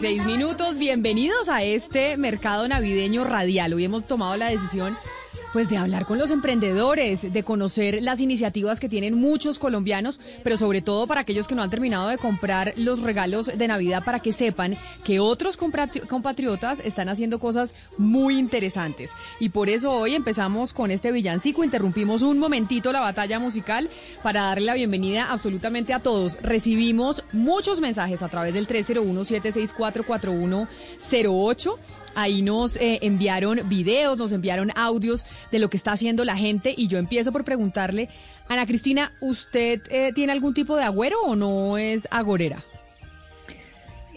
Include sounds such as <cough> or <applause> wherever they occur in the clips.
16 minutos. Bienvenidos a este mercado navideño radial. Hoy hemos tomado la decisión pues de hablar con los emprendedores, de conocer las iniciativas que tienen muchos colombianos, pero sobre todo para aquellos que no han terminado de comprar los regalos de Navidad para que sepan que otros compatri- compatriotas están haciendo cosas muy interesantes. Y por eso hoy empezamos con este villancico, interrumpimos un momentito la batalla musical para darle la bienvenida absolutamente a todos. Recibimos muchos mensajes a través del 301-764-4108. Ahí nos eh, enviaron videos, nos enviaron audios de lo que está haciendo la gente y yo empiezo por preguntarle, Ana Cristina, ¿usted eh, tiene algún tipo de agüero o no es agorera?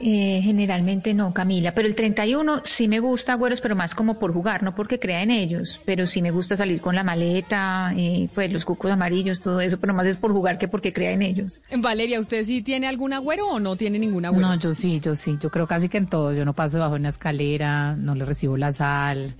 Eh, generalmente no, Camila, pero el 31 sí me gusta, güeros, pero más como por jugar, no porque crea en ellos, pero sí me gusta salir con la maleta, eh, pues los cucos amarillos, todo eso, pero más es por jugar que porque crea en ellos. Valeria, ¿usted sí tiene algún agüero o no tiene ningún agüero? No, yo sí, yo sí, yo creo casi que en todo. Yo no paso bajo una escalera, no le recibo la sal,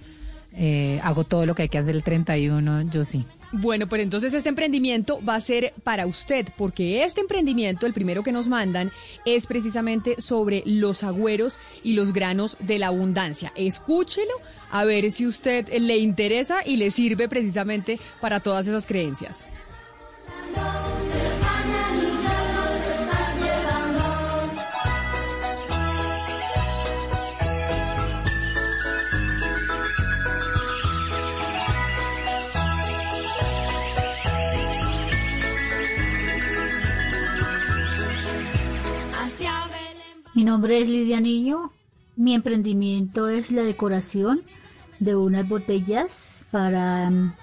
eh, hago todo lo que hay que hacer el 31, yo sí. Bueno, pues entonces este emprendimiento va a ser para usted, porque este emprendimiento, el primero que nos mandan, es precisamente sobre los agüeros y los granos de la abundancia. Escúchelo a ver si usted le interesa y le sirve precisamente para todas esas creencias. Mi nombre es Lidia Niño. Mi emprendimiento es la decoración de unas botellas para mm,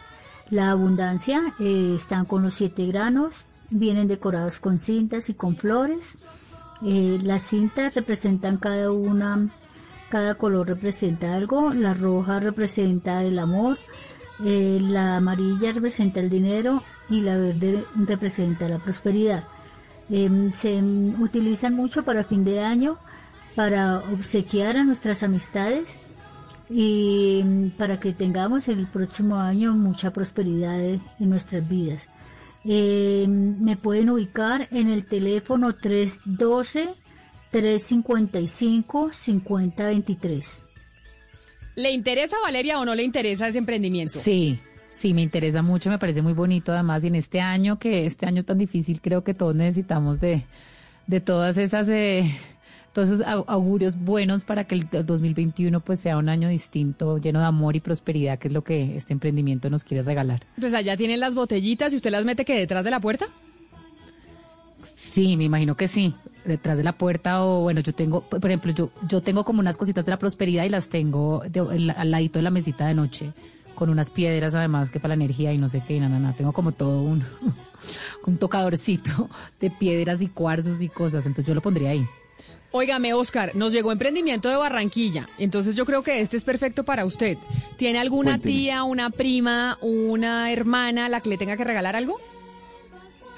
la abundancia. Eh, están con los siete granos, vienen decorados con cintas y con flores. Eh, las cintas representan cada una, cada color representa algo. La roja representa el amor, eh, la amarilla representa el dinero y la verde representa la prosperidad. Em, se utilizan mucho para fin de año, para obsequiar a nuestras amistades y em, para que tengamos el próximo año mucha prosperidad en nuestras vidas. Em, me pueden ubicar en el teléfono 312-355-5023. ¿Le interesa, Valeria, o no le interesa ese emprendimiento? Sí, sí, me interesa mucho, me parece muy bonito además y en este año, que este año tan difícil, creo que todos necesitamos de, de todas esas, eh, <laughs> todos esos au- augurios buenos para que el 2021 pues sea un año distinto, lleno de amor y prosperidad, que es lo que este emprendimiento nos quiere regalar. Pues allá tienen las botellitas y usted las mete que detrás de la puerta. Sí, me imagino que sí. Detrás de la puerta o bueno, yo tengo, por ejemplo, yo yo tengo como unas cositas de la prosperidad y las tengo de- al ladito de la mesita de noche con unas piedras además que para la energía y no sé qué, nada, nada. Tengo como todo un <laughs> un tocadorcito de piedras y cuarzos y cosas, entonces yo lo pondría ahí. Óigame, Oscar, nos llegó emprendimiento de Barranquilla, entonces yo creo que este es perfecto para usted. ¿Tiene alguna Cuénteme. tía, una prima, una hermana a la que le tenga que regalar algo?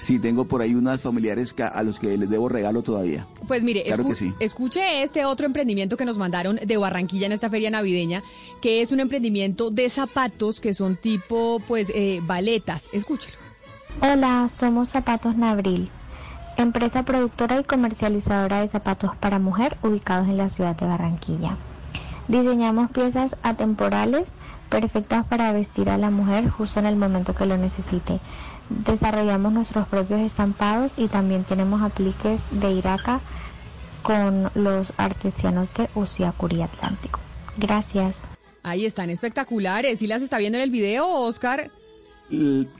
Sí, tengo por ahí unas familiares a los que les debo regalo todavía. Pues mire, Claro escu- que sí. escuche este otro emprendimiento que nos mandaron de Barranquilla en esta feria navideña, que es un emprendimiento de zapatos que son tipo, pues, eh, baletas. Escúchelo. Hola, somos Zapatos Nabril, empresa productora y comercializadora de zapatos para mujer ubicados en la ciudad de Barranquilla. Diseñamos piezas atemporales perfectas para vestir a la mujer justo en el momento que lo necesite. Desarrollamos nuestros propios estampados y también tenemos apliques de Iraca con los artesianos de Usiacurí Atlántico. Gracias. Ahí están espectaculares. ¿Sí las está viendo en el video, Oscar?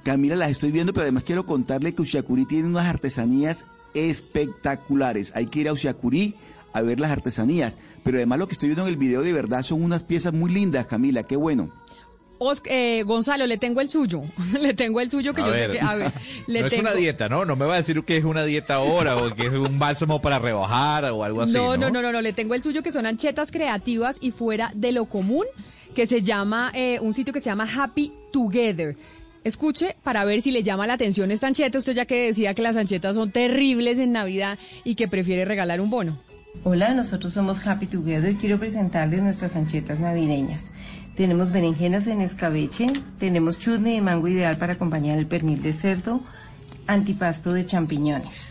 Camila, las estoy viendo, pero además quiero contarle que Usiacurí tiene unas artesanías espectaculares. Hay que ir a Usiacurí a ver las artesanías. Pero además lo que estoy viendo en el video de verdad son unas piezas muy lindas, Camila, qué bueno. Eh, Gonzalo, le tengo el suyo. <laughs> le tengo el suyo que A yo ver. sé que. A ver, <laughs> le no es tengo. una dieta, ¿no? No me va a decir que es una dieta ahora o que es un bálsamo para rebajar o algo así. no, No, no, no, no, no, le tengo el suyo que son anchetas creativas y fuera de lo común, que se llama, eh, un sitio que se llama Happy Together. Escuche para ver si le llama la atención esta ancheta, usted ya que decía que las anchetas son terribles en Navidad y que prefiere regalar un bono. Hola, nosotros somos Happy Together. Quiero presentarles nuestras anchetas navideñas. Tenemos berenjenas en escabeche, tenemos chutney de mango ideal para acompañar el pernil de cerdo, antipasto de champiñones,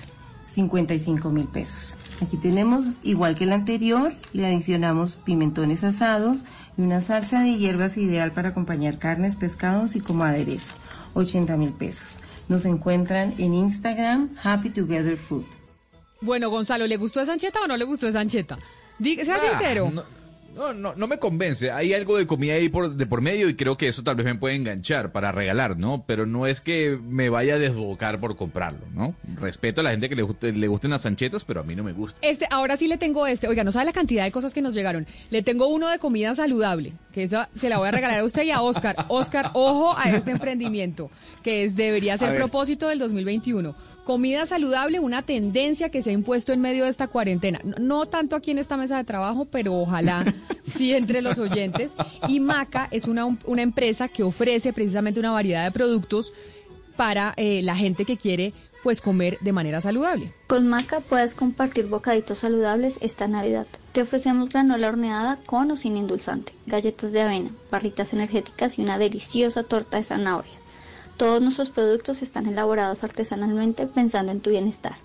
55 mil pesos. Aquí tenemos, igual que el anterior, le adicionamos pimentones asados y una salsa de hierbas ideal para acompañar carnes, pescados y como aderezo, 80 mil pesos. Nos encuentran en Instagram Happy Together Food. Bueno, Gonzalo, ¿le gustó esa ancheta o no le gustó esa ancheta? Diga, sea Ah, sincero. No, no, no, no me convence. Hay algo de comida ahí por, de por medio y creo que eso tal vez me puede enganchar para regalar, ¿no? Pero no es que me vaya a desbocar por comprarlo, ¿no? Respeto a la gente que le, guste- le gusten las anchetas, pero a mí no me gusta. Este, ahora sí le tengo este. Oiga, no sabe la cantidad de cosas que nos llegaron. Le tengo uno de comida saludable, que esa se la voy a regalar a usted y a Oscar. Oscar, ojo a este emprendimiento, que es, debería ser propósito del 2021. Comida saludable, una tendencia que se ha impuesto en medio de esta cuarentena. No, no tanto aquí en esta mesa de trabajo, pero ojalá <laughs> sí entre los oyentes. Y Maca es una, una empresa que ofrece precisamente una variedad de productos para eh, la gente que quiere pues comer de manera saludable. Con Maca puedes compartir bocaditos saludables esta Navidad. Te ofrecemos granola horneada con o sin endulzante, galletas de avena, barritas energéticas y una deliciosa torta de zanahoria. Todos nuestros productos están elaborados artesanalmente pensando en tu bienestar.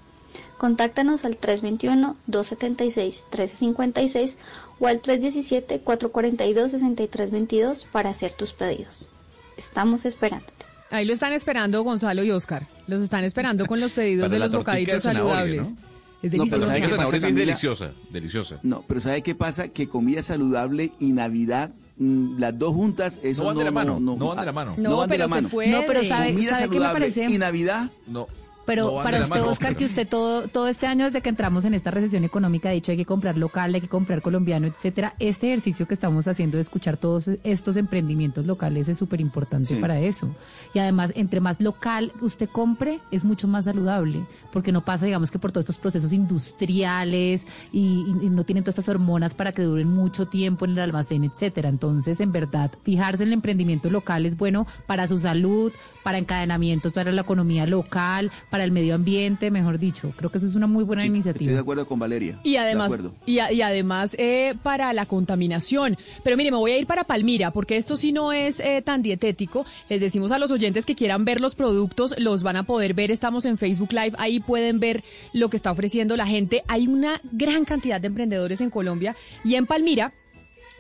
Contáctanos al 321-276-1356 o al 317-442-6322 para hacer tus pedidos. Estamos esperándote. Ahí lo están esperando Gonzalo y Oscar. Los están esperando con los pedidos <laughs> Para de la los de bocaditos saludables. ¿no? Es No, pero delicioso. ¿sabe qué pasa, es Camila? deliciosa, deliciosa. No, pero ¿sabe qué pasa? Que comida saludable y Navidad, las dos juntas, eso No van de la mano, no, no van de la mano. No, No, van de pero la se mano. puede. No, pero sabe, Comida ¿sabe qué me saludable parece? y Navidad, No. Pero no para usted, mano. Oscar, que usted todo, todo este año desde que entramos en esta recesión económica ha dicho hay que comprar local, hay que comprar colombiano, etcétera. Este ejercicio que estamos haciendo de escuchar todos estos emprendimientos locales es súper importante Sí. para eso. Y además, entre más local usted compre, es mucho más saludable, porque no pasa, digamos, que por todos estos procesos industriales y, y- y no tienen todas estas hormonas para que duren mucho tiempo en el almacén, etcétera. Entonces, en verdad, fijarse en el emprendimiento local es bueno para su salud, para encadenamientos, para la economía local, para el medio ambiente, mejor dicho. Creo que eso es una muy buena Sí, iniciativa. Estoy de acuerdo con Valeria. Y De además, acuerdo. y, a- y además eh, para la contaminación. Pero mire, me voy a ir para Palmira, porque esto sí no es eh, tan dietético. Les decimos a los oyentes que quieran ver los productos, los van a poder ver. Estamos en Facebook Live, ahí pueden ver lo que está ofreciendo la gente. Hay una gran cantidad de emprendedores en Colombia y en Palmira.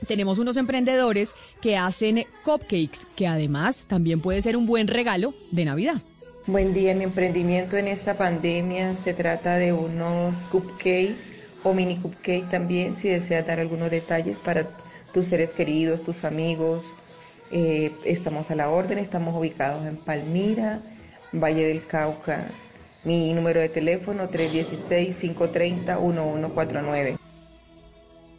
Tenemos unos emprendedores que hacen cupcakes, que además también puede ser un buen regalo de Navidad. Buen día, mi emprendimiento en esta pandemia se trata de unos cupcake o mini cupcake también, si deseas dar algunos detalles para tus seres queridos, tus amigos. Eh, estamos a la orden, estamos ubicados en Palmira, Valle del Cauca. Mi número de teléfono 316-530-1149.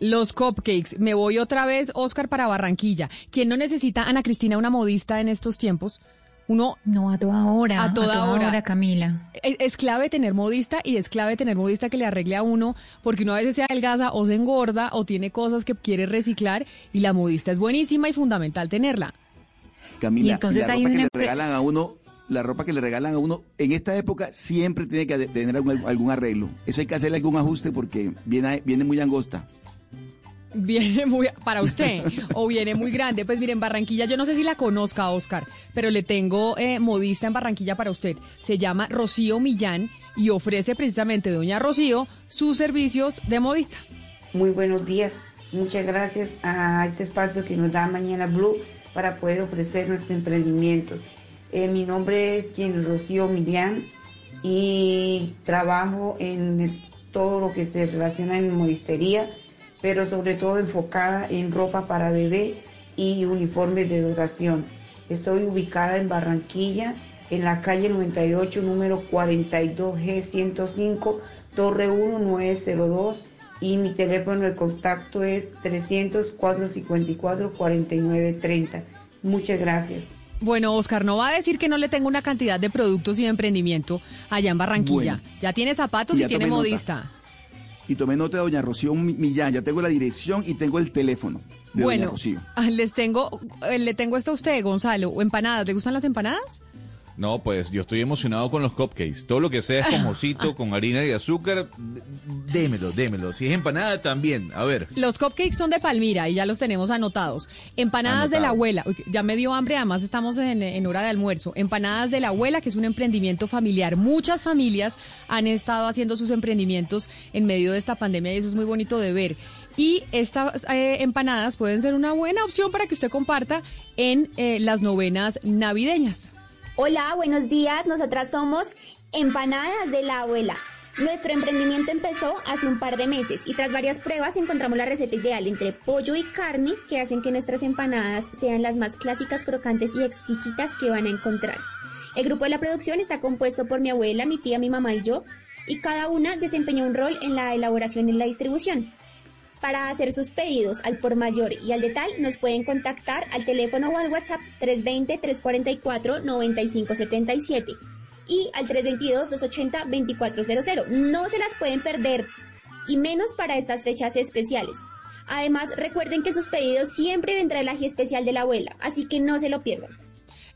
Los cupcakes. Me voy otra vez, Oscar, para Barranquilla. ¿Quién no necesita, Ana Cristina, una modista en estos tiempos? Uno No, a toda hora. A toda hora. Camila. es, es clave tener modista y es clave tener modista que le arregle a uno, porque uno a veces se adelgaza o se engorda o tiene cosas que quiere reciclar y la modista es buenísima y fundamental tenerla. Camila, Y entonces la hay ropa que una le empre- regalan a uno, la ropa que le regalan a uno, en esta época siempre tiene que tener algún, algún arreglo. Eso hay que hacerle algún ajuste porque viene, viene muy angosta. Viene muy para usted o viene muy grande. Pues miren, Barranquilla, yo no sé si la conozca, Oscar, pero le tengo eh, modista en Barranquilla para usted. Se llama Rocío Millán y ofrece precisamente Doña Rocío sus servicios de modista. Muy buenos días. Muchas gracias a este espacio que nos da Mañana Blue para poder ofrecer nuestro emprendimiento. Eh, mi nombre es Jenny Rocío Millán y trabajo en todo lo que se relaciona en modistería, pero sobre todo enfocada en ropa para bebé y uniformes de dotación. Estoy ubicada en Barranquilla, en la calle 98, número 42G105, Torre 1902 y mi teléfono de contacto es 300 454 4930. Muchas gracias. Bueno, Oscar, no va a decir que no le tengo una cantidad de productos y de emprendimiento allá en Barranquilla. Bueno. ya tiene zapatos Y tiene nota. Y tomé nota de doña Rocío Mi- Millán, ya tengo la dirección y tengo el teléfono de doña bueno, Rocío. ah, les tengo, eh, le tengo esto a usted, Gonzalo. ¿O empanadas? ¿Le gustan las empanadas? No, pues yo estoy emocionado con los cupcakes. Todo lo que sea esponjosito, <laughs> con harina y azúcar, démelo, démelo. Si es empanada, también. A ver. Los cupcakes son de Palmira y ya los tenemos anotados. Empanadas de la abuela. Uy, ya me dio hambre, además estamos en, en hora de almuerzo. Empanadas de la abuela, que es un emprendimiento familiar. Muchas familias han estado haciendo sus emprendimientos en medio de esta pandemia y eso es muy bonito de ver. Y estas eh, empanadas pueden ser una buena opción para que usted comparta en eh, las novenas navideñas. Hola, buenos días. Nosotras somos Empanadas de la Abuela. Nuestro emprendimiento empezó hace un par de meses y tras varias pruebas encontramos la receta ideal entre pollo y carne que hacen que nuestras empanadas sean las más clásicas, crocantes y exquisitas que van a encontrar. El grupo de la producción está compuesto por mi abuela, mi tía, mi mamá y yo, y cada una desempeñó un rol en la elaboración y la distribución. Para hacer sus pedidos al por mayor y al detal, nos pueden contactar al teléfono o al WhatsApp 320-344-9577 y al 322-280-2400. No se las pueden perder y menos para estas fechas especiales. Además, recuerden que sus pedidos siempre vendrá el ají especial de la abuela, así que no se lo pierdan.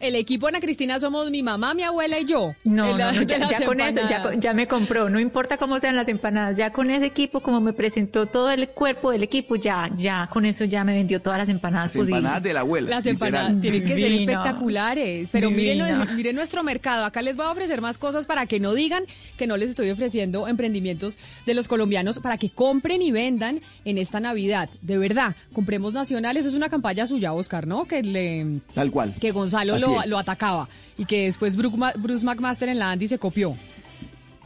El equipo Ana Cristina somos mi mamá, mi abuela y yo. No, no, no, ya, con eso, ya, me compró, no importa cómo sean las empanadas, ya con ese equipo, como me presentó todo el cuerpo del equipo, ya, ya, con eso ya me vendió todas las empanadas Las posibles. empanadas de la abuela. Las literal. empanadas tienen que ser espectaculares. Pero miren, miren nuestro mercado. Acá les voy a ofrecer más cosas para que no digan que no les estoy ofreciendo emprendimientos de los colombianos para que compren y vendan en esta Navidad. De verdad, compremos nacionales. Es una campaña suya, Oscar, ¿no? Que le Tal cual. que Gonzalo Así lo, atacaba y que después Bruce, Ma- Bruce McMaster en la Andy se copió.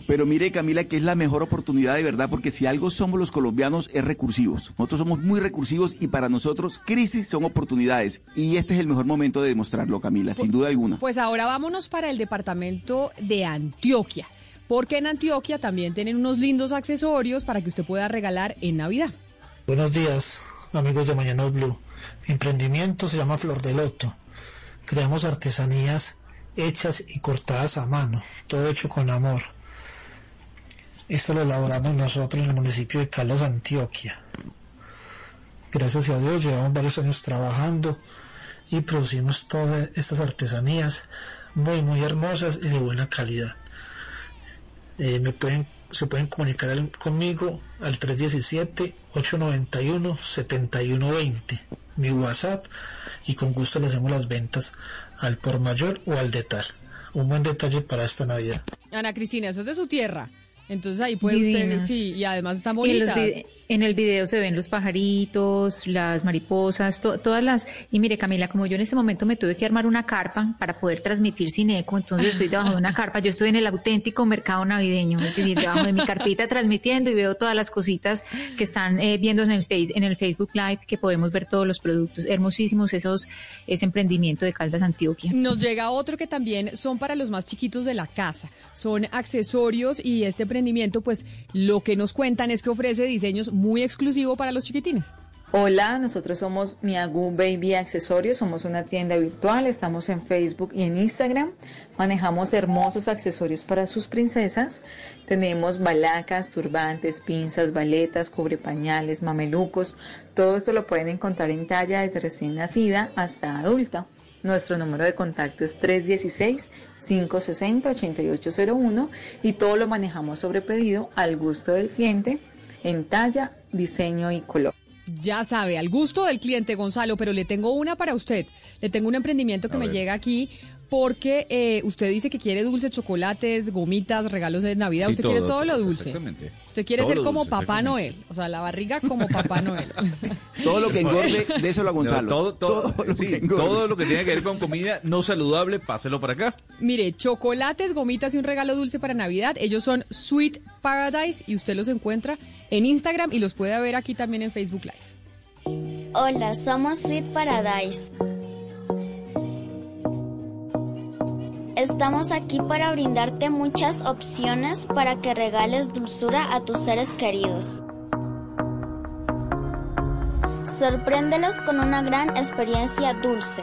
Pero mire, Camila, que es la mejor oportunidad de verdad, porque si algo somos los colombianos es recursivos. Nosotros somos muy recursivos y para nosotros crisis son oportunidades. Y este es el mejor momento de demostrarlo, Camila, sin duda alguna. Pues ahora vámonos para el departamento de Antioquia, porque en Antioquia también tienen unos lindos accesorios para que usted pueda regalar en Navidad. Buenos días, amigos de Mañana Blue. Mi emprendimiento se llama Flor de Loto. Creamos artesanías hechas y cortadas a mano, todo hecho con amor. Esto lo elaboramos nosotros en el municipio de Caldas, Antioquia. Gracias a Dios llevamos varios años trabajando y producimos todas estas artesanías muy muy hermosas y de buena calidad. Eh, me pueden, se pueden comunicar conmigo al 317-891-7120, mi WhatsApp, y con gusto le hacemos las ventas al por mayor o al detal. Un buen detalle para esta Navidad. Ana Cristina, eso es de su tierra. Entonces ahí puede usted, sí, y además están Y en, los bonitas. En el video se ven los pajaritos, las mariposas, to- todas las... Y mire Camila, como yo en este momento me tuve que armar una carpa para poder transmitir sin eco, entonces estoy debajo de una carpa, yo estoy en el auténtico mercado navideño, es decir, debajo de mi carpita transmitiendo y veo todas las cositas que están eh, viendo en el, en el Facebook Live, que podemos ver todos los productos. Hermosísimos esos, ese emprendimiento de Caldas Antioquia. Nos llega otro que también son para los más chiquitos de la casa. Son accesorios y este emprendimiento, pues lo que nos cuentan es que ofrece diseños muy exclusivos para los chiquitines. Hola, nosotros somos Miagu Baby Accesorios, somos una tienda virtual, estamos en Facebook y en Instagram, manejamos hermosos accesorios para sus princesas, tenemos balacas, turbantes, pinzas, baletas, cubrepañales, mamelucos, todo esto lo pueden encontrar en talla desde recién nacida hasta adulta. Nuestro número de contacto es 316-560-8801 y todo lo manejamos sobre pedido al gusto del cliente en talla, diseño y color. Ya sabe, al gusto del cliente, Gonzalo, pero le tengo una para usted. Le tengo un emprendimiento que A me ver. llega aquí porque eh, usted dice que quiere dulces, chocolates, gomitas, regalos de Navidad. Sí, usted quiere todo, lo dulce. Exactamente. Usted quiere Todo ser como dulce, Papá. Noel. O sea, la barriga como Papá Noel. <laughs> Todo lo que engorde, déselo a Gonzalo. No, todo, todo, Todo lo sí, que todo lo que tiene que ver con comida no saludable, páselo para acá. Mire, chocolates, gomitas y un regalo dulce para Navidad. Ellos son Sweet Paradise y usted los encuentra en Instagram y los puede ver aquí también en Facebook Live. Hola, somos Sweet Paradise. Estamos aquí para brindarte muchas opciones para que regales dulzura a tus seres queridos. Sorpréndelos con una gran experiencia dulce.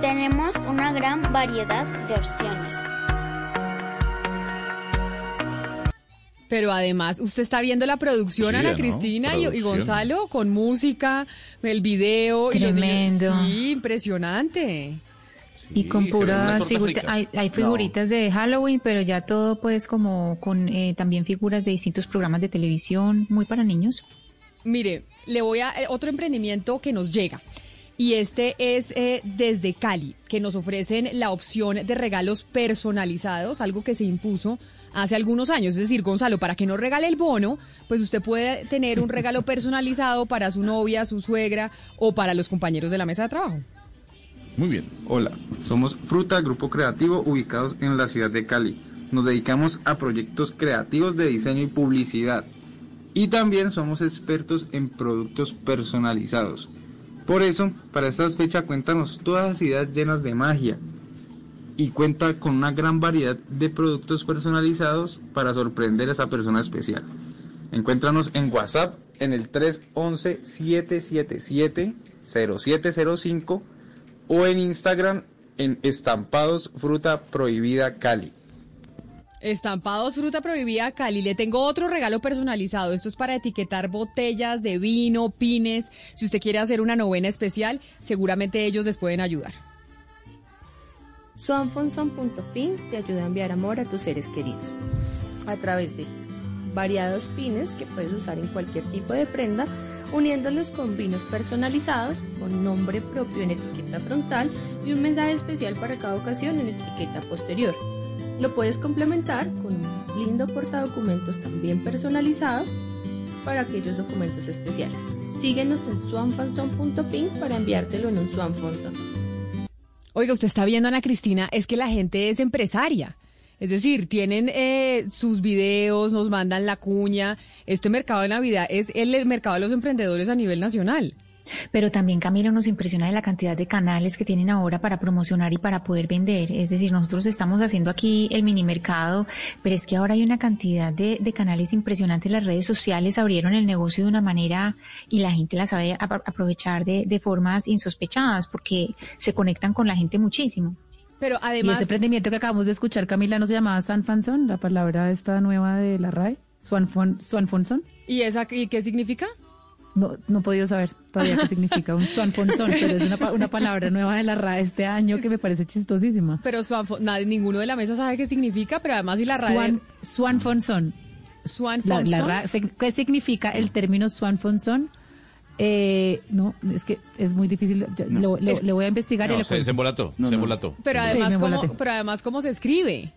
Tenemos una gran variedad de opciones. Pero además, usted está viendo la producción, Sí, Ana ¿no? Cristina y-. Gonzalo, con música, el video y los niños. Tremendo. Sí, impresionante. Y con puras figuritas, hay figuritas de Halloween, pero ya todo pues como con eh, también figuras de distintos programas de televisión, muy para niños. Mire, le voy a eh, otro emprendimiento que nos llega. Y este es eh, desde Cali, que nos ofrecen la opción de regalos personalizados, algo que se impuso hace algunos años. Es decir, Gonzalo, para que no regale el bono, pues usted puede tener un regalo personalizado para su novia, su suegra o para los compañeros de la mesa de trabajo. Muy bien. Hola, somos Fruta, grupo creativo ubicados en la ciudad de Cali. Nos dedicamos a proyectos creativos de diseño y publicidad. Y también somos expertos en productos personalizados. Por eso, para estas fechas cuéntanos todas las ideas llenas de magia. Y cuenta con una gran variedad de productos personalizados para sorprender a esa persona especial. Encuéntranos en WhatsApp en el 311-777-0705 o en Instagram en Estampados Fruta Prohibida Cali. Estampados Fruta Prohibida Cali. Le tengo otro regalo personalizado. Esto es para etiquetar botellas de vino, pines. Si usted quiere hacer una novena especial, seguramente ellos les pueden ayudar. Swanfonson.pin te ayuda a enviar amor a tus seres queridos a través de variados pines que puedes usar en cualquier tipo de prenda, uniéndolos con vinos personalizados, con nombre propio en etiqueta frontal y un mensaje especial para cada ocasión en etiqueta posterior. Lo puedes complementar con un lindo portadocumentos también personalizado para aquellos documentos especiales. Síguenos en swanfonson.pin para enviártelo en un Swanfonson. Oiga, usted está viendo, Ana Cristina, es que la gente es empresaria. Es decir, tienen eh, sus videos, nos mandan la cuña. Este mercado de Navidad es el mercado de los emprendedores a nivel nacional. Pero también, Camilo, nos impresiona de la cantidad de canales que tienen ahora para promocionar y para poder vender. Es decir, nosotros estamos haciendo aquí el mini mercado, pero es que ahora hay una cantidad de, de canales impresionantes. Las redes sociales abrieron el negocio de una manera y la gente la sabe ap- aprovechar de, de formas insospechadas porque se conectan con la gente muchísimo. Pero y además, ese emprendimiento que acabamos de escuchar, Camila, ¿no se llamaba Sanfanson? La palabra esta nueva de la RAE. Swanfon, Swanfonson. ¿y esa y qué significa? No, no he podido saber todavía qué significa un Swanfonson, pero es una, una palabra nueva de la RAE este año que me parece chistosísima. Pero Swanfo- nadie, ninguno de la mesa sabe qué significa, pero además si la radio... Swan, Swanfonson. Swanfonson. La, ¿Qué significa el término Swanfonson? Eh, no, es que es muy difícil. ya- Lo, lo- le voy a investigar y No, le se, cuento. se embolató, se embolató. Pero Sí, además, ¿cómo, pero además, ¿cómo se escribe?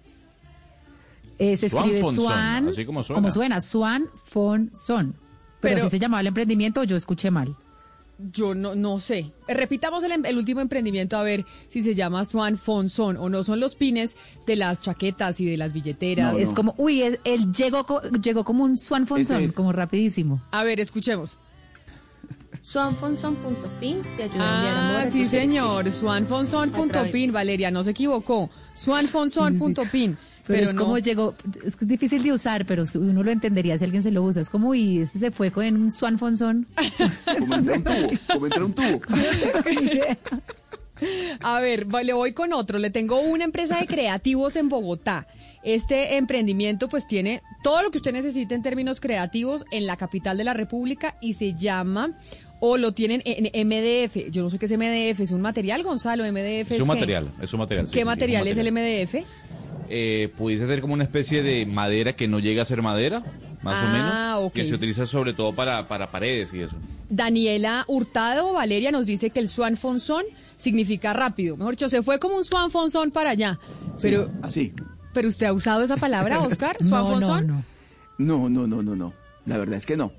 Eh, se escribe Swan, así como suena. suena, Swan Fon Son. Pero, Pero- si se llamaba el emprendimiento, o yo escuché mal. Yo no, no sé. Eh, Repitamos el, em- el último emprendimiento a ver si se llama Swan Fonson o no son los pines de las chaquetas y de las billeteras. es como, uy, él llegó, llegó como un Swan Fonson, es. como rapidísimo. A ver, escuchemos. Swanfonson.pin te ayuda a enviar amor Ah, a sí, señor. Swanfonson.pin, Valeria, no se equivocó. Swanfonson.pin. Pero, es no. como llegó, es que es difícil de usar, pero uno lo entendería si alguien se lo usa. Es como, uy, ese se fue con un Swan Fonson. <laughs> Como entre un tubo, como entre un tubo. <laughs> A ver, le voy con otro. Le tengo una empresa de creativos en Bogotá. Este emprendimiento pues tiene todo lo que usted necesita en términos creativos en la capital de la República y se llama o lo tienen en MDF. Yo no sé qué es MDF, es un material, Gonzalo, MDF. Es un qué? material, es un material. sí, sí, ¿Qué sí, material es el. MDF? Eh, pudiese ser como una especie de madera que no llega a ser madera, más o Ah, menos, ok. que se utiliza sobre todo para, para paredes y eso. Daniela Hurtado, Valeria, nos dice que el Swan Fonson significa rápido. Mejor dicho, se fue como un Swan Fonson para allá. Pero, Así. pero usted ha usado esa palabra, <laughs> Oscar, No, Swan no, Fonson. no. No, no, no, no, no. La verdad es que no.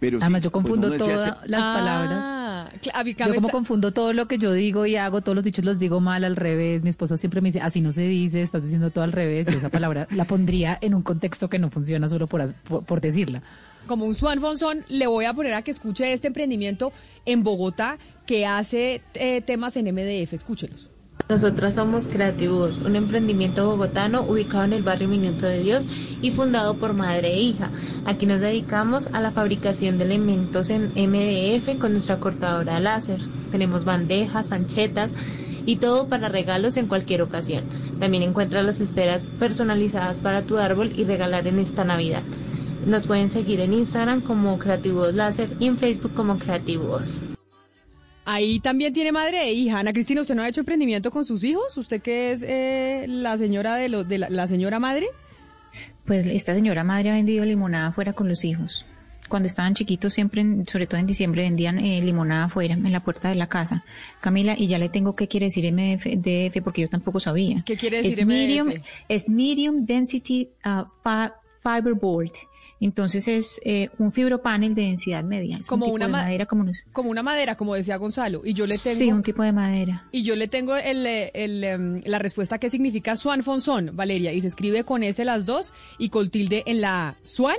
Pero sí, Además, yo confundo uno decía todas las Ah, palabras. cla- a mi Yo como confundo todo lo que yo digo y hago, todos los dichos los digo mal al revés. Mi esposo siempre me dice, así no se dice, estás diciendo todo al revés. Y esa <laughs> palabra la pondría en un contexto que no funciona solo por, por decirla. como un Swan Fonson, le voy a poner a que escuche este emprendimiento en Bogotá que hace eh, temas en MDF. Escúchelos. Nosotras somos Creativos, un emprendimiento bogotano ubicado en el barrio Minuto de Dios y fundado por madre e hija. Aquí nos dedicamos a la fabricación de elementos en MDF con nuestra cortadora láser. Tenemos bandejas, anchetas y todo para regalos en cualquier ocasión. También encuentras las esferas personalizadas para tu árbol y regalar en esta Navidad. Nos pueden seguir en Instagram como Creativos Láser y en Facebook como Creativos. Ahí también tiene madre e hija. Ana Cristina, ¿usted no ha hecho emprendimiento con sus hijos? ¿Usted que es eh, la señora de, lo, de la, la señora madre? Pues esta señora madre ha vendido limonada afuera con los hijos. Cuando estaban chiquitos, siempre, en- sobre todo en diciembre, vendían eh, limonada afuera, en la puerta de la casa. Camila, y ya le tengo qué quiere decir MDF, DF, porque yo tampoco sabía. ¿Qué quiere es decir MDF? medium, es medium density uh, fi- fiberboard. Entonces es eh, un fibropanel de densidad media. Es un Como tipo una de ma- madera como nos- Como una madera, como decía Gonzalo. Y yo le tengo... Sí, un tipo de madera. Y yo le tengo el, eh, el, em, la respuesta que significa Swan Fonzón, Valeria, y se escribe con S las dos y con tilde en la A. Swan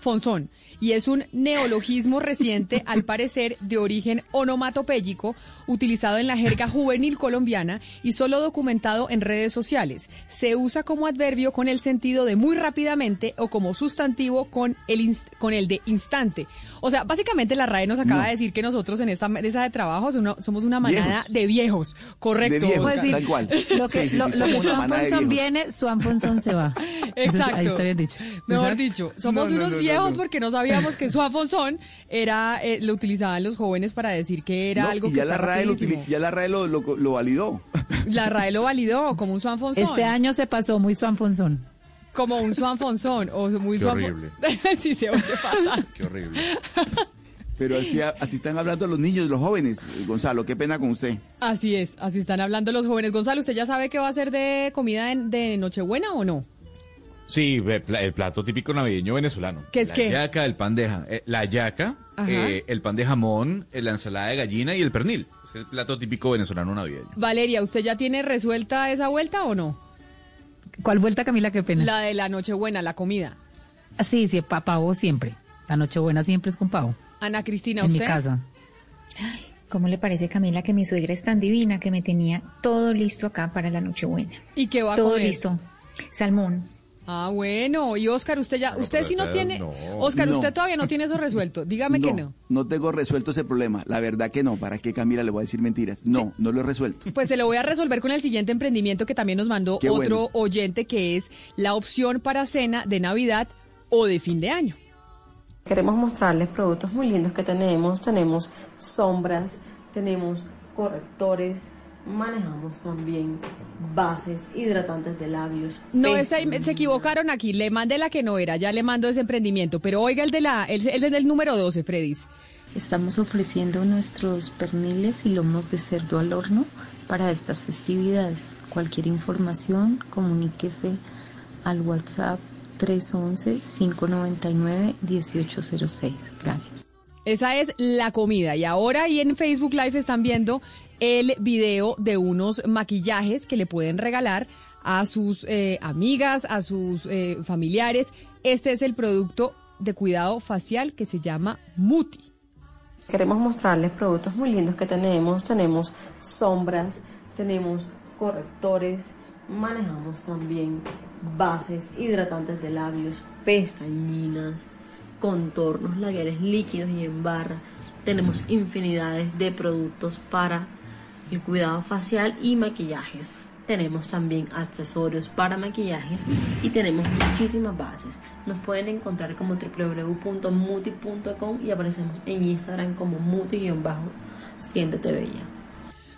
Fonzón. Y es un neologismo reciente, <laughs> al parecer, de origen onomatopéyico, utilizado en la jerga juvenil colombiana y solo documentado en redes sociales. Se usa como adverbio con el sentido de muy rápidamente o como sustantivo con el, inst- con el de instante. O sea, básicamente la RAE nos acaba No. de decir que nosotros en esta mesa de trabajo somos una- manada Viejos. de viejos. Correcto. De viejos, Pues sí. tal cual. Lo que, Sí, lo, lo que viejos. viene, Swan Fonson se va. <laughs> Entonces, Exacto. ahí está bien dicho. Mejor dicho, somos No, no, unos no, no, viejos no. porque no sabíamos que Swan <laughs> Fonzón era, eh, lo utilizaban los jóvenes para decir que era No, algo y que ya la, RAE lo, ya la RAE lo, lo- lo validó. <laughs> La RAE lo validó como un Swan Fonzón. Este año se pasó muy Swan Fonson. Como un Swan Fonzón o muy Qué horrible. <laughs> sí, se oye fatal. Qué horrible. Pero así, así están hablando los niños, los jóvenes. Gonzalo, qué pena con usted. Así es, así están hablando los jóvenes. Gonzalo, ¿usted ya sabe qué va a ser de comida en- de Nochebuena o no? Sí, el plato típico navideño venezolano. ¿Qué es la qué? yaca, el pan de ja- eh, la yaca, eh, el pan de jamón, eh, la ensalada de gallina y el pernil. Es el plato típico venezolano navideño. Valeria, ¿usted ya tiene resuelta esa vuelta o no? ¿Cuál vuelta, Camila? Qué pena. La de la Nochebuena, la comida. Ah, Sí, sí, pa- pavo siempre. La Nochebuena siempre es con pavo. Ana Cristina, En ¿usted? mi casa. ¿Cómo le parece, Camila, que mi suegra es tan divina que me tenía todo listo acá para la Nochebuena? ¿Y qué va a Todo comer? listo. Salmón. Ah, bueno. Y Oscar, usted ya, Pero usted sí no tiene, no. Oscar, No. usted todavía no tiene eso resuelto. Dígame que no. No tengo resuelto ese problema. La verdad que no. ¿Para qué Camila le voy a decir mentiras? No, no lo he resuelto. Pues se lo voy a resolver con el siguiente emprendimiento que también nos mandó Qué otro bueno. oyente que es la opción para cena de Navidad o de fin de año. Queremos mostrarles productos muy lindos que tenemos. Tenemos sombras, tenemos correctores, manejamos también bases, hidratantes de labios. No, esa- se equivocaron aquí. Le mandé la que no era, ya le mando ese emprendimiento. Pero oiga el de la, el, el del número 12, Fredis. Estamos ofreciendo nuestros perniles y lomos de cerdo al horno para estas festividades. Cualquier información, comuníquese al WhatsApp 311-599-1806. Gracias. Esa es la comida. Y ahora ahí en Facebook Live están viendo el video de unos maquillajes que le pueden regalar a sus eh, amigas, a sus eh, familiares. Este es el producto de cuidado facial que se llama Muti. Queremos mostrarles productos muy lindos que tenemos. Tenemos sombras, tenemos correctores, manejamos también bases, hidratantes de labios, pestañinas, contornos labiales líquidos y en barra. Tenemos infinidades de productos para el cuidado facial y maquillajes. Tenemos también accesorios para maquillajes y tenemos muchísimas bases. Nos pueden encontrar como www.muti.com y aparecemos en Instagram como muti-siéntete bella.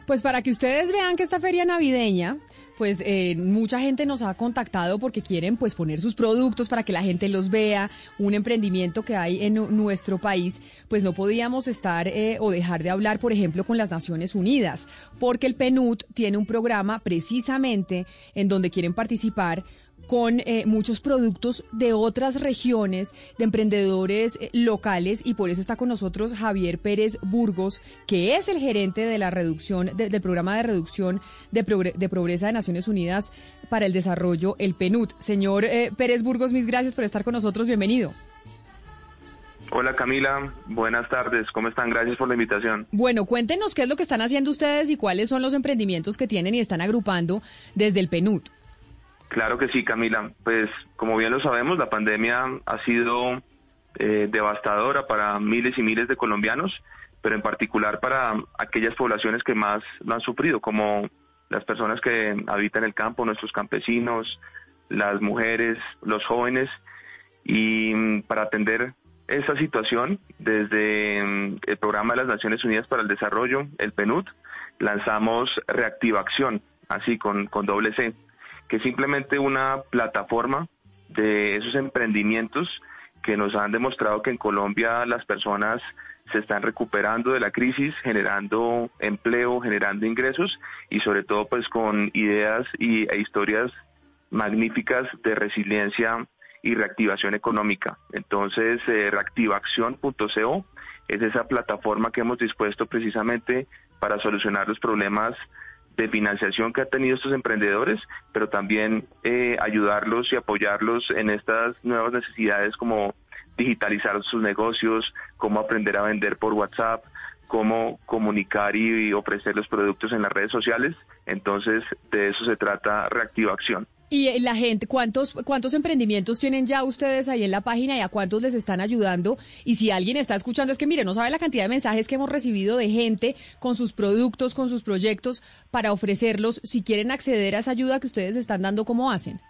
Pues para que ustedes vean que esta feria navideña, pues eh, mucha gente nos ha contactado porque quieren pues poner sus productos para que la gente los vea, un emprendimiento que hay en nu- nuestro país, pues no podíamos estar eh, o dejar de hablar, por ejemplo, con las Naciones Unidas, porque el PNUD tiene un programa precisamente en donde quieren participar con eh, muchos productos de otras regiones, de emprendedores eh, locales, y por eso está con nosotros Javier Pérez Burgos, que es el gerente de la reducción, de- del programa de reducción de, progre- de pobreza de Naciones Unidas para el Desarrollo, el PNUD. Señor eh, Pérez Burgos, mis gracias por estar con nosotros, bienvenido. Hola Camila, buenas tardes, ¿cómo están? Gracias por la invitación. Bueno, cuéntenos qué es lo que están haciendo ustedes y cuáles son los emprendimientos que tienen y están agrupando desde el PNUD. Claro que sí, Camila. Pues como bien lo sabemos, la pandemia ha sido eh, devastadora para miles y miles de colombianos, pero en particular para aquellas poblaciones que más lo han sufrido, como las personas que habitan el campo, nuestros campesinos, las mujeres, los jóvenes. Y mm, para atender esa situación, desde mm, el Programa de las Naciones Unidas para el Desarrollo, el PNUD, lanzamos Reactiva Acción, así con, con doble C, que es simplemente una plataforma de esos emprendimientos que nos han demostrado que en Colombia las personas se están recuperando de la crisis, generando empleo, generando ingresos y sobre todo pues con ideas y, e historias magníficas de resiliencia y reactivación económica. Entonces, eh, reactivaacción.co es esa plataforma que hemos dispuesto precisamente para solucionar los problemas de financiación que han tenido estos emprendedores, pero también eh, ayudarlos y apoyarlos en estas nuevas necesidades como digitalizar sus negocios, cómo aprender a vender por WhatsApp, cómo comunicar y ofrecer los productos en las redes sociales. Entonces, de eso se trata Reactiva Acción. Y eh, la gente, ¿cuántos, ¿cuántos emprendimientos tienen ya ustedes ahí en la página y a cuántos les están ayudando? Y si alguien está escuchando, es que mire, no sabe la cantidad de mensajes que hemos recibido de gente con sus productos, con sus proyectos para ofrecerlos. Si quieren acceder a esa ayuda que ustedes están dando, ¿cómo hacen?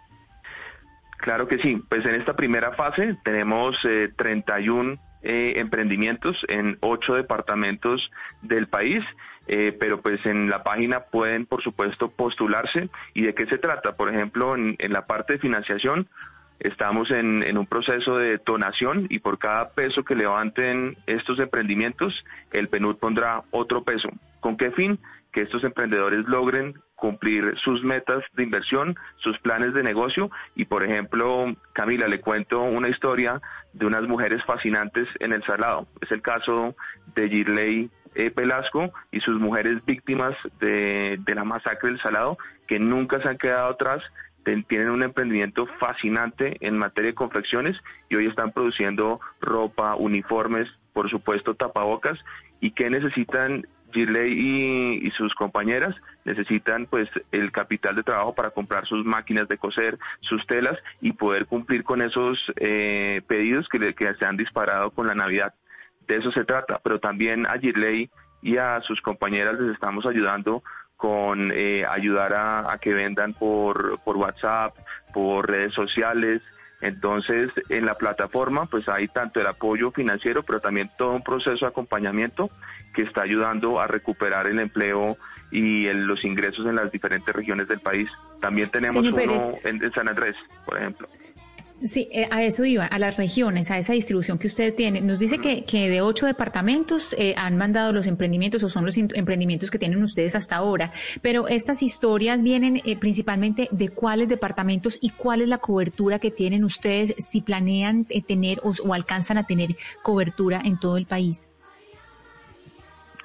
Claro que sí. Pues en esta primera fase tenemos 31 eh, eh, emprendimientos en ocho departamentos del país eh, pero pues en la página pueden, por supuesto, postularse. ¿Y de qué se trata? Por ejemplo, en, la parte de financiación, estamos en, en, un proceso de donación y por cada peso que levanten estos emprendimientos, el PNUD pondrá otro peso. ¿Con qué fin? Que estos emprendedores logren cumplir sus metas de inversión, sus planes de negocio y por ejemplo, Camila, le cuento una historia de unas mujeres fascinantes en el Salado. Es el caso de Girley eh, y sus mujeres víctimas de, la masacre del Salado, que nunca se han quedado atrás, tienen un emprendimiento fascinante en materia de confecciones y hoy están produciendo ropa, uniformes, por supuesto tapabocas y que necesitan Girley y, sus compañeras necesitan pues el capital de trabajo para comprar sus máquinas de coser, sus telas y poder cumplir con esos eh, pedidos que, que se han disparado con la Navidad de eso se trata, pero también a Girley y a sus compañeras les estamos ayudando con eh, ayudar a, que vendan por, por WhatsApp, por redes sociales. Entonces, en la plataforma, pues hay tanto el apoyo financiero, pero también todo un proceso de acompañamiento que está ayudando a recuperar el empleo y los ingresos en las diferentes regiones del país. También tenemos uno en San Andrés, por ejemplo. Sí, eh, a eso iba, a las regiones, a esa distribución que usted tiene. Nos dice que, que de ocho departamentos eh, han mandado los emprendimientos o son los emprendimientos que tienen ustedes hasta ahora, pero estas historias vienen eh, principalmente de cuáles departamentos y cuál es la cobertura que tienen ustedes si planean tener o, alcanzan a tener cobertura en todo el país.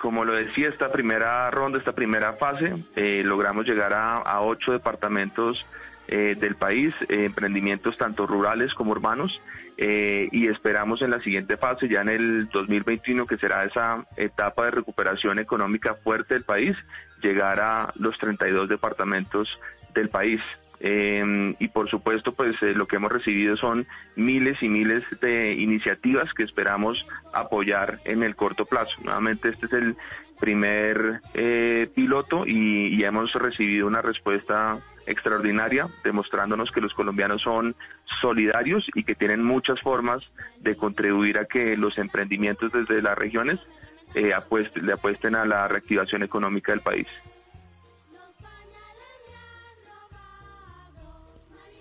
Como lo decía, esta primera ronda, esta primera fase, logramos llegar a, a ocho departamentos eh, del país, eh, emprendimientos tanto rurales como urbanos, eh, y esperamos en la siguiente fase, ya en el 2021, que será esa etapa de recuperación económica fuerte del país, llegar a los 32 departamentos del país. y por supuesto, pues lo que hemos recibido son miles y miles de iniciativas que esperamos apoyar en el corto plazo. Nuevamente, este es el primer piloto y, y hemos recibido una respuesta extraordinaria, demostrándonos que los colombianos son solidarios y que tienen muchas formas de contribuir a que los emprendimientos desde las regiones eh, le apuesten a la reactivación económica del país.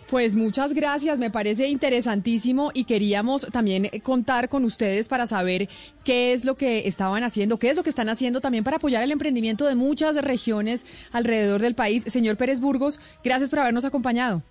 Pues muchas gracias, me parece interesantísimo y queríamos también contar con ustedes para saber qué es lo que estaban haciendo, qué es lo que están haciendo también para apoyar el emprendimiento de muchas regiones alrededor del país. Señor Pérez Burgos, gracias por habernos acompañado.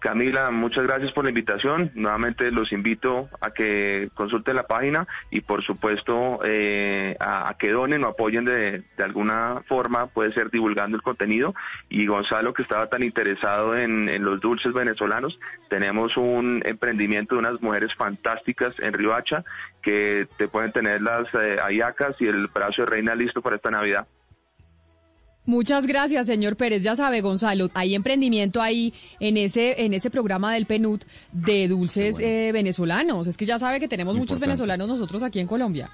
Camila, muchas gracias por la invitación. Nuevamente los invito a que consulten la página y por supuesto eh, a, que donen o apoyen de, alguna forma, puede ser divulgando el contenido. Y Gonzalo, que estaba tan interesado en, los dulces venezolanos, tenemos un emprendimiento de unas mujeres fantásticas en Ribacha que te pueden tener las eh, ayacas y el brazo de reina listo para esta Navidad. Muchas gracias, señor Pérez. Ya sabe, Gonzalo, hay emprendimiento ahí en ese en ese programa del PNUD de dulces eh, venezolanos. Es que ya sabe que tenemos muchos venezolanos nosotros aquí en Colombia.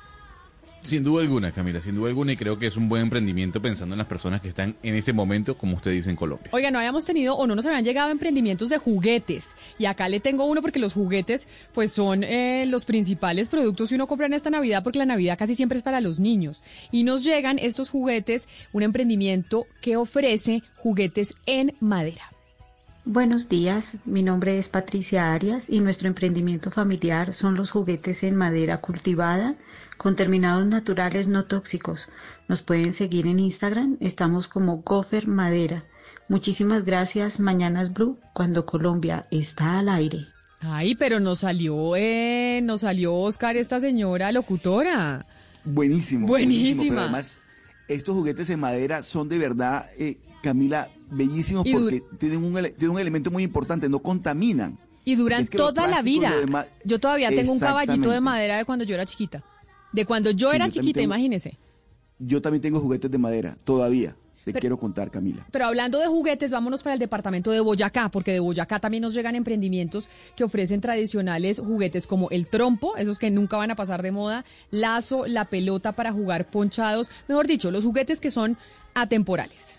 Sin duda alguna, Camila, sin duda alguna, y creo que es un buen emprendimiento pensando en las personas que están en este momento, como usted dice, en Colombia. Oiga, no habíamos tenido o no nos habían llegado emprendimientos de juguetes. Y acá le tengo uno porque los juguetes, pues son eh, los principales productos que uno compra en esta Navidad, porque la Navidad casi siempre es para los niños. Y nos llegan estos juguetes, un emprendimiento que ofrece juguetes en madera. Buenos días, mi nombre es Patricia Arias y nuestro emprendimiento familiar son los juguetes en madera cultivada con terminados naturales no tóxicos. Nos pueden seguir en Instagram, estamos como Gofer Madera. Muchísimas gracias, Mañanas Blue, cuando Colombia está al aire. Ay, pero nos salió, eh, nos salió Oscar, esta señora locutora. Buenísimo. Buenísimo. Pero además, estos juguetes en madera son de verdad eh, Camila, bellísimos porque tienen un, tienen un elemento muy importante, no contaminan. Y duran toda la vida. Yo todavía tengo un caballito de madera de cuando yo era chiquita. De cuando yo era chiquita, imagínese. Yo también tengo juguetes de madera, todavía. Te quiero contar, Camila. Pero hablando de juguetes, vámonos para el departamento de Boyacá, porque de Boyacá también nos llegan emprendimientos que ofrecen tradicionales juguetes como el trompo, esos que nunca van a pasar de moda, lazo, la pelota para jugar ponchados, mejor dicho, los juguetes que son atemporales.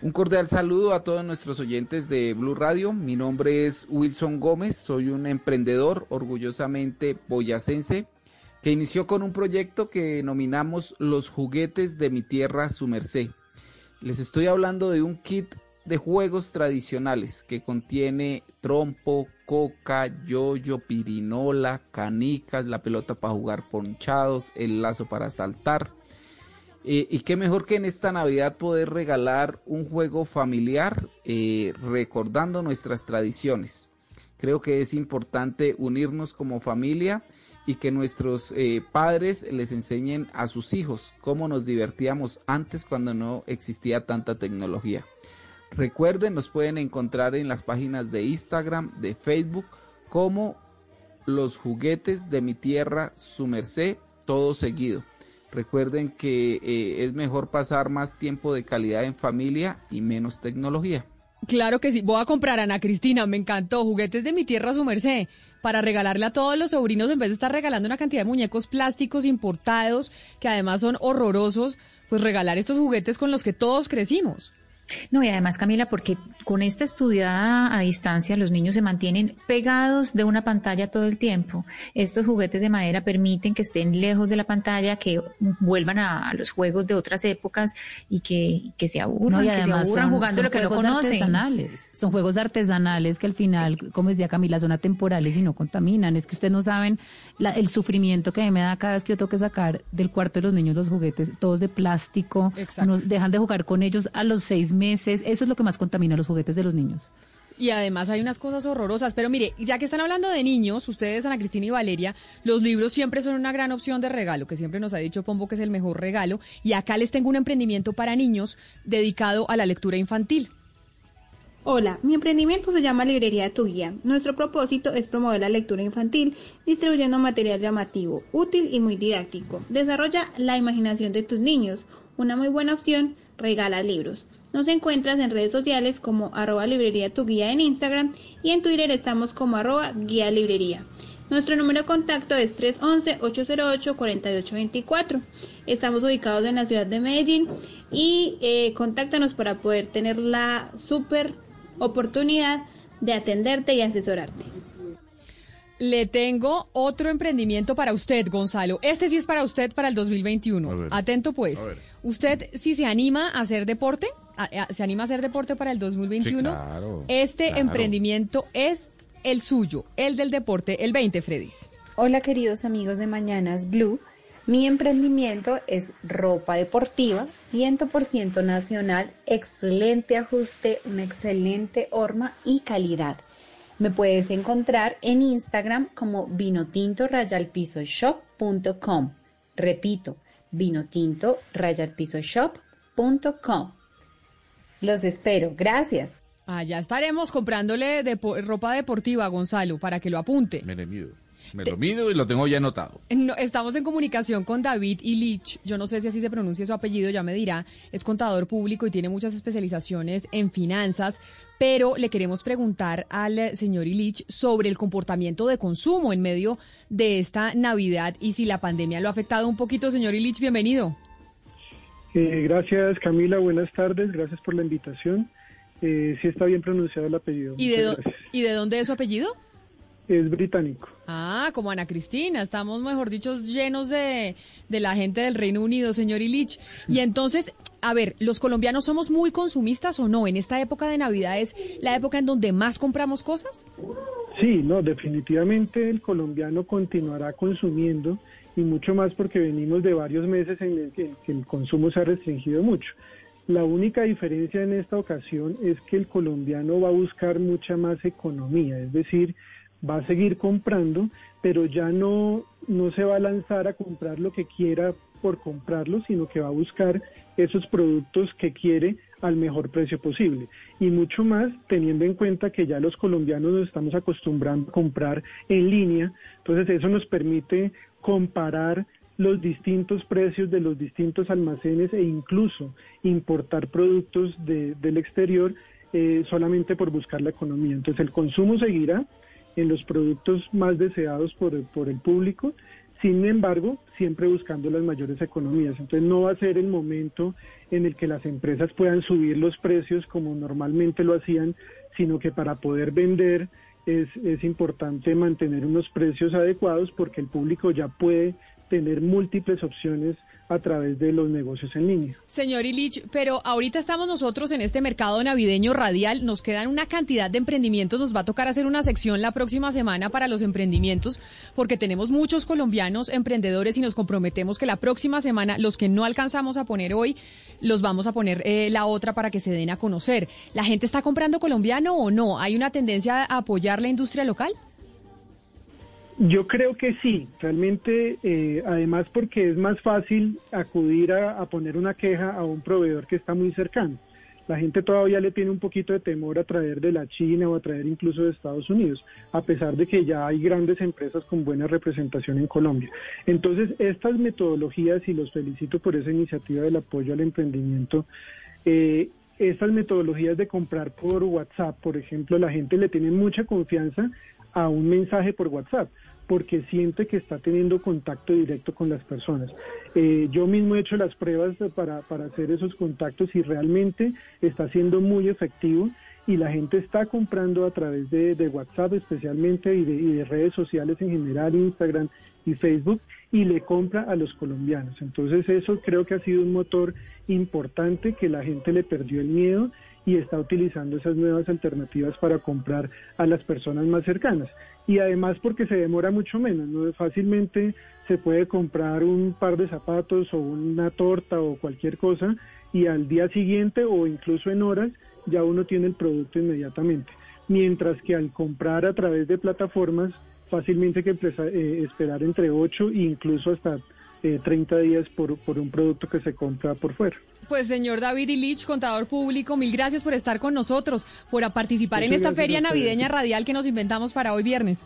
Un cordial saludo a todos nuestros oyentes de Blue Radio. Mi nombre es Wilson Gómez, soy un emprendedor orgullosamente boyacense que inició con un proyecto que nominamos Los juguetes de mi tierra su merced. Les estoy hablando de un kit de juegos tradicionales que contiene trompo, coca, yoyo, pirinola, canicas, la pelota para jugar ponchados, el lazo para saltar, eh, y qué mejor que en esta Navidad poder regalar un juego familiar eh, recordando nuestras tradiciones. Creo que es importante unirnos como familia y que nuestros eh, padres les enseñen a sus hijos cómo nos divertíamos antes cuando no existía tanta tecnología. Recuerden, nos pueden encontrar en las páginas de Instagram, de Facebook, como los juguetes de mi tierra, su merced, todo seguido. Recuerden que eh, es mejor pasar más tiempo de calidad en familia y menos tecnología. Claro que sí. Voy a comprar, Ana Cristina, me encantó. Juguetes de mi tierra, su merced, para regalarle a todos los sobrinos en vez de estar regalando una cantidad de muñecos plásticos importados, que además son horrorosos, pues regalar estos juguetes con los que todos crecimos. No, y además, Camila, porque con esta estudiada a distancia, los niños se mantienen pegados de una pantalla todo el tiempo. Estos juguetes de madera permiten que estén lejos de la pantalla, que vuelvan a, los juegos de otras épocas y que, se aburran, que se aburran jugando lo que no conocen. Artesanales. Son juegos artesanales que al final, como decía Camila, son atemporales y no contaminan. Es que ustedes no saben el sufrimiento que a mí me da cada vez que yo tengo que sacar del cuarto de los niños los juguetes, todos de plástico. Nos dejan de jugar con ellos a los seis meses. Eso es lo que más contamina los juguetes de los niños. Y además hay unas cosas horrorosas. Pero mire, ya que están hablando de niños, ustedes, Ana Cristina y Valeria, los libros siempre son una gran opción de regalo, que siempre nos ha dicho Pombo que es el mejor regalo. Y acá les tengo un emprendimiento para niños dedicado a la lectura infantil. Hola, mi emprendimiento se llama Librería de tu Guía. Nuestro propósito es promover la lectura infantil distribuyendo material llamativo, útil y muy didáctico. Desarrolla la imaginación de tus niños. Una muy buena opción, regala libros. Nos encuentras en redes sociales como arroba librería tu guía en Instagram y en Twitter estamos como arroba guía librería. Nuestro número de contacto es 311-808-4824. Estamos ubicados en la ciudad de Medellín y eh, contáctanos para poder tener la super oportunidad de atenderte y asesorarte. Le tengo otro emprendimiento para usted, Gonzalo. Este sí es para usted para el 2021. Atento pues. ¿Usted si se anima a hacer deporte? ¿Se anima a hacer deporte para el 2021? este emprendimiento es el suyo, el del deporte, el 20, Fredis. Hola queridos amigos de Mañanas Blue. Mi emprendimiento es ropa deportiva, 100% nacional, excelente ajuste, una excelente horma y calidad. Me puedes encontrar en Instagram como vinotinto shop.com. Repito, vinotinto shop.com. Los espero. Gracias. Allá estaremos comprándole depo- ropa deportiva a Gonzalo para que lo apunte. Me lo mido. Me lo mido y lo tengo ya anotado. No, estamos en comunicación con David Illich. Yo no sé si así se pronuncia su apellido, ya me dirá. Es contador público y tiene muchas especializaciones en finanzas. Pero le queremos preguntar al señor Illich sobre el comportamiento de consumo en medio de esta Navidad y si la pandemia lo ha afectado un poquito. Señor Illich, bienvenido. Eh, gracias Camila, buenas tardes, gracias por la invitación. Eh, sí está bien pronunciado el apellido. ¿Y de, muchas dó- gracias. ¿Y de dónde es su apellido? Es británico. Ah, como Ana Cristina, estamos, mejor dicho, llenos de, de la gente del Reino Unido, señor Illich. Y <laughs> entonces, a ver, ¿los colombianos somos muy consumistas o no? ¿En esta época de Navidad es la época en donde más compramos cosas? Sí, no, definitivamente el colombiano continuará consumiendo y mucho más porque venimos de varios meses en el que, el consumo se ha restringido mucho. La única diferencia en esta ocasión es que el colombiano va a buscar mucha más economía, es decir, va a seguir comprando, pero ya no, no se va a lanzar a comprar lo que quiera por comprarlo, sino que va a buscar esos productos que quiere al mejor precio posible. Y mucho más teniendo en cuenta que ya los colombianos nos estamos acostumbrando a comprar en línea, entonces eso nos permite comparar los distintos precios de los distintos almacenes e incluso importar productos de- del exterior eh, solamente por buscar la economía. Entonces el consumo seguirá en los productos más deseados por por el público, sin embargo, siempre buscando las mayores economías. Entonces no va a ser el momento en el que las empresas puedan subir los precios como normalmente lo hacían, sino que para poder vender es, es importante mantener unos precios adecuados porque el público ya puede tener múltiples opciones a través de los negocios en línea. Señor Illich, pero ahorita estamos nosotros en este mercado navideño radial, nos quedan una cantidad de emprendimientos, nos va a tocar hacer una sección la próxima semana para los emprendimientos, porque tenemos muchos colombianos emprendedores y nos comprometemos que la próxima semana, los que no alcanzamos a poner hoy, los vamos a poner eh, la otra para que se den a conocer. ¿La gente está comprando colombiano o no? ¿Hay una tendencia a apoyar la industria local? Yo creo que sí, realmente, eh, además porque es más fácil acudir a, a poner una queja a un proveedor que está muy cercano. La gente todavía le tiene un poquito de temor a traer de la China o a traer incluso de Estados Unidos, a pesar de que ya hay grandes empresas con buena representación en Colombia. Entonces, estas metodologías, y los felicito por esa iniciativa del apoyo al emprendimiento, eh, estas metodologías de comprar por WhatsApp, por ejemplo, la gente le tiene mucha confianza a un mensaje por WhatsApp porque siente que está teniendo contacto directo con las personas. Eh, yo mismo he hecho las pruebas para, para hacer esos contactos y realmente está siendo muy efectivo y la gente está comprando a través de, de WhatsApp especialmente y de, y de redes sociales en general, Instagram y Facebook, y le compra a los colombianos. Entonces eso creo que ha sido un motor importante que la gente le perdió el miedo y está utilizando esas nuevas alternativas para comprar a las personas más cercanas. Y además porque se demora mucho menos, ¿no? fácilmente se puede comprar un par de zapatos o una torta o cualquier cosa y al día siguiente o incluso en horas ya uno tiene el producto inmediatamente. Mientras que al comprar a través de plataformas fácilmente que eh, esperar entre 8 e incluso hasta eh, 30 días por, por un producto que se compra por fuera. Pues señor David Illich, contador público, mil gracias por estar con nosotros, por participar en esta feria navideña radial que nos inventamos para hoy viernes.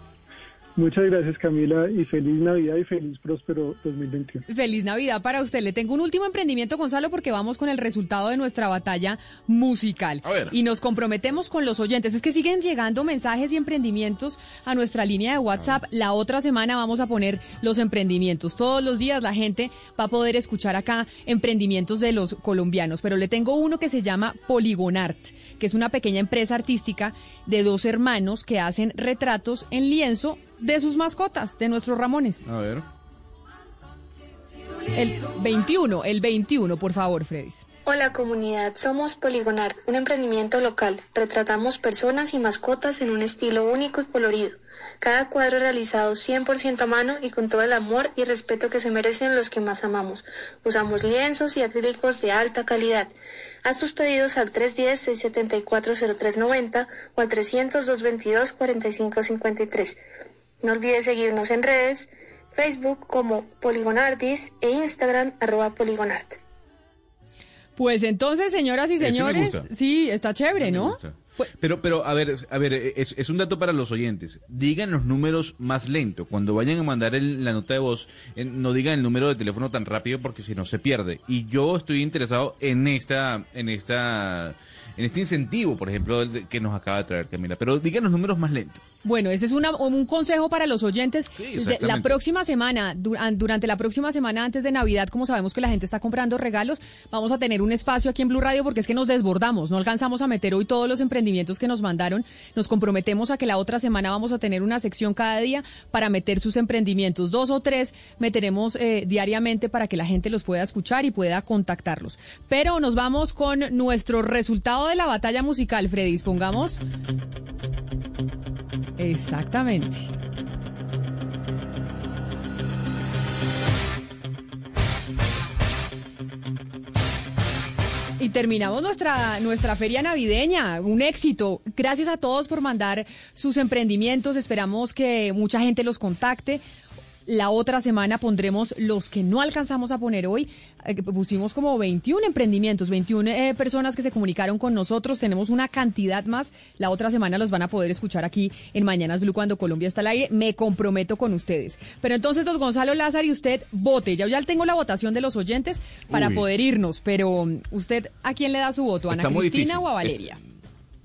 Muchas gracias Camila y feliz Navidad y feliz próspero 2021. Feliz Navidad para usted. Le tengo un último emprendimiento, Gonzalo, porque vamos con el resultado de nuestra batalla musical. Y nos comprometemos con los oyentes. Es que siguen llegando mensajes y emprendimientos a nuestra línea de WhatsApp. La otra semana vamos a poner los emprendimientos. Todos los días la gente va a poder escuchar acá emprendimientos de los colombianos. Pero le tengo uno que se llama Poligonart, que es una pequeña empresa artística de dos hermanos que hacen retratos en lienzo de sus mascotas, de nuestros Ramones. A ver. El 21, el 21, por favor, Freddy. Hola comunidad, somos Poligonart, un emprendimiento local. Retratamos personas y mascotas en un estilo único y colorido. Cada cuadro realizado 100% a mano y con todo el amor y respeto que se merecen los que más amamos. Usamos lienzos y acrílicos de alta calidad. Haz tus pedidos al 310-674-0390 o al 300-222-4553. No olvides seguirnos en redes, Facebook como Poligonartis e Instagram arroba Poligonart. Pues entonces, señoras y señores, sí, está chévere, ¿no? Pero, pero, a ver, a ver, es, es un dato para los oyentes. Digan los números más lento. Cuando vayan a mandar el- la nota de voz, eh, no digan el número de teléfono tan rápido porque si no se pierde. Y yo estoy interesado en esta, en esta, en este incentivo, por ejemplo, que nos acaba de traer Camila. Pero digan los números más lentos. Bueno, ese es una- un consejo para los oyentes. La próxima semana, an- durante la próxima semana antes de Navidad, como sabemos que la gente está comprando regalos, vamos a tener un espacio aquí en Blue Radio porque es que nos desbordamos, no alcanzamos a meter hoy todos los emprendimientos que nos mandaron. Nos comprometemos a que la otra semana vamos a tener una sección cada día para meter sus emprendimientos. Dos o tres meteremos eh, diariamente para que la gente los pueda escuchar y pueda contactarlos. Pero nos vamos con nuestro resultado de la batalla musical, Freddy. Pongamos. Exactamente. Y terminamos nuestra, nuestra feria navideña, un éxito. Gracias a todos por mandar sus emprendimientos. Esperamos que mucha gente los contacte. La otra semana pondremos los que no alcanzamos a poner hoy. Eh, pusimos como 21 emprendimientos, 21 eh, personas que se comunicaron con nosotros. Tenemos una cantidad más. La otra semana los van a poder escuchar aquí en Mañanas Blue cuando Colombia está al aire. Me comprometo con ustedes. Pero entonces, don Gonzalo Lázaro, y usted vote. Ya, ya tengo la votación de los oyentes para Uy. poder irnos. Pero um, usted, ¿a quién le da su voto? ¿A Ana Está Cristina o a Valeria?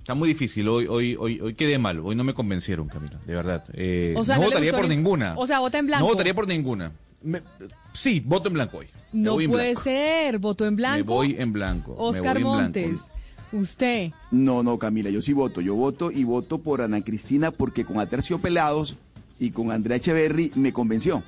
Está muy difícil. Hoy, hoy, hoy, hoy quedé mal. Hoy no me convencieron, Camila. De verdad. Eh, O sea, no, ¿no le votaría por ni- ninguna. o sea, vota en blanco. No votaría por ninguna. Me- sí, voto en blanco hoy. No puede blanco. ser. Voto en blanco. Me voy en blanco. Oscar blanco. Montes. Usted. No, no, Camila, yo sí voto. Yo voto y voto por Ana Cristina porque con Aterciopelados y con Andrea Echeverry me convenció.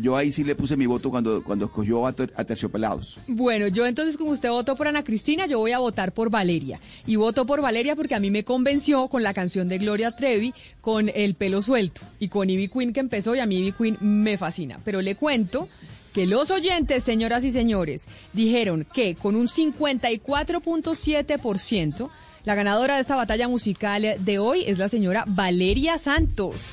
Yo ahí sí le puse mi voto cuando, cuando escogió a Ter- a Terciopelados. Bueno, yo entonces como usted votó por Ana Cristina, yo voy a votar por Valeria. Y voto por Valeria porque a mí me convenció con la canción de Gloria Trevi, con El pelo suelto y con Ivy Queen que empezó y a mí Ivy Queen me fascina. Pero le cuento que los oyentes, señoras y señores, dijeron que con un 54.7%, la ganadora de esta batalla musical de hoy es la señora Valeria Santos.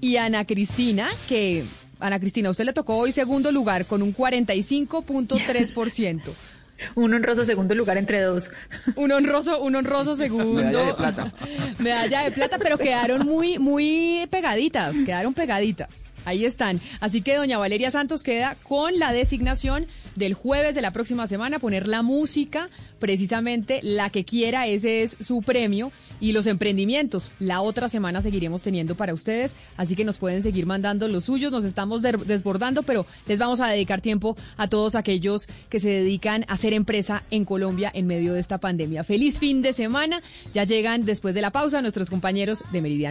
Y Ana Cristina, que Ana Cristina, a usted le tocó hoy segundo lugar con un 45.3%. <laughs> Un honroso segundo lugar entre dos. <laughs> Un honroso, un honroso segundo. Medalla de plata. <laughs> Medalla de plata, pero quedaron muy, muy pegaditas, quedaron pegaditas. Ahí están. Así que doña Valeria Santos queda con la designación del jueves de la próxima semana, poner la música, precisamente la que quiera, ese es su premio, y los emprendimientos. La otra semana seguiremos teniendo para ustedes, así que nos pueden seguir mandando los suyos, nos estamos desbordando, pero les vamos a dedicar tiempo a todos aquellos que se dedican a hacer empresa en Colombia en medio de esta pandemia. Feliz fin de semana, ya llegan después de la pausa nuestros compañeros de Meridiano.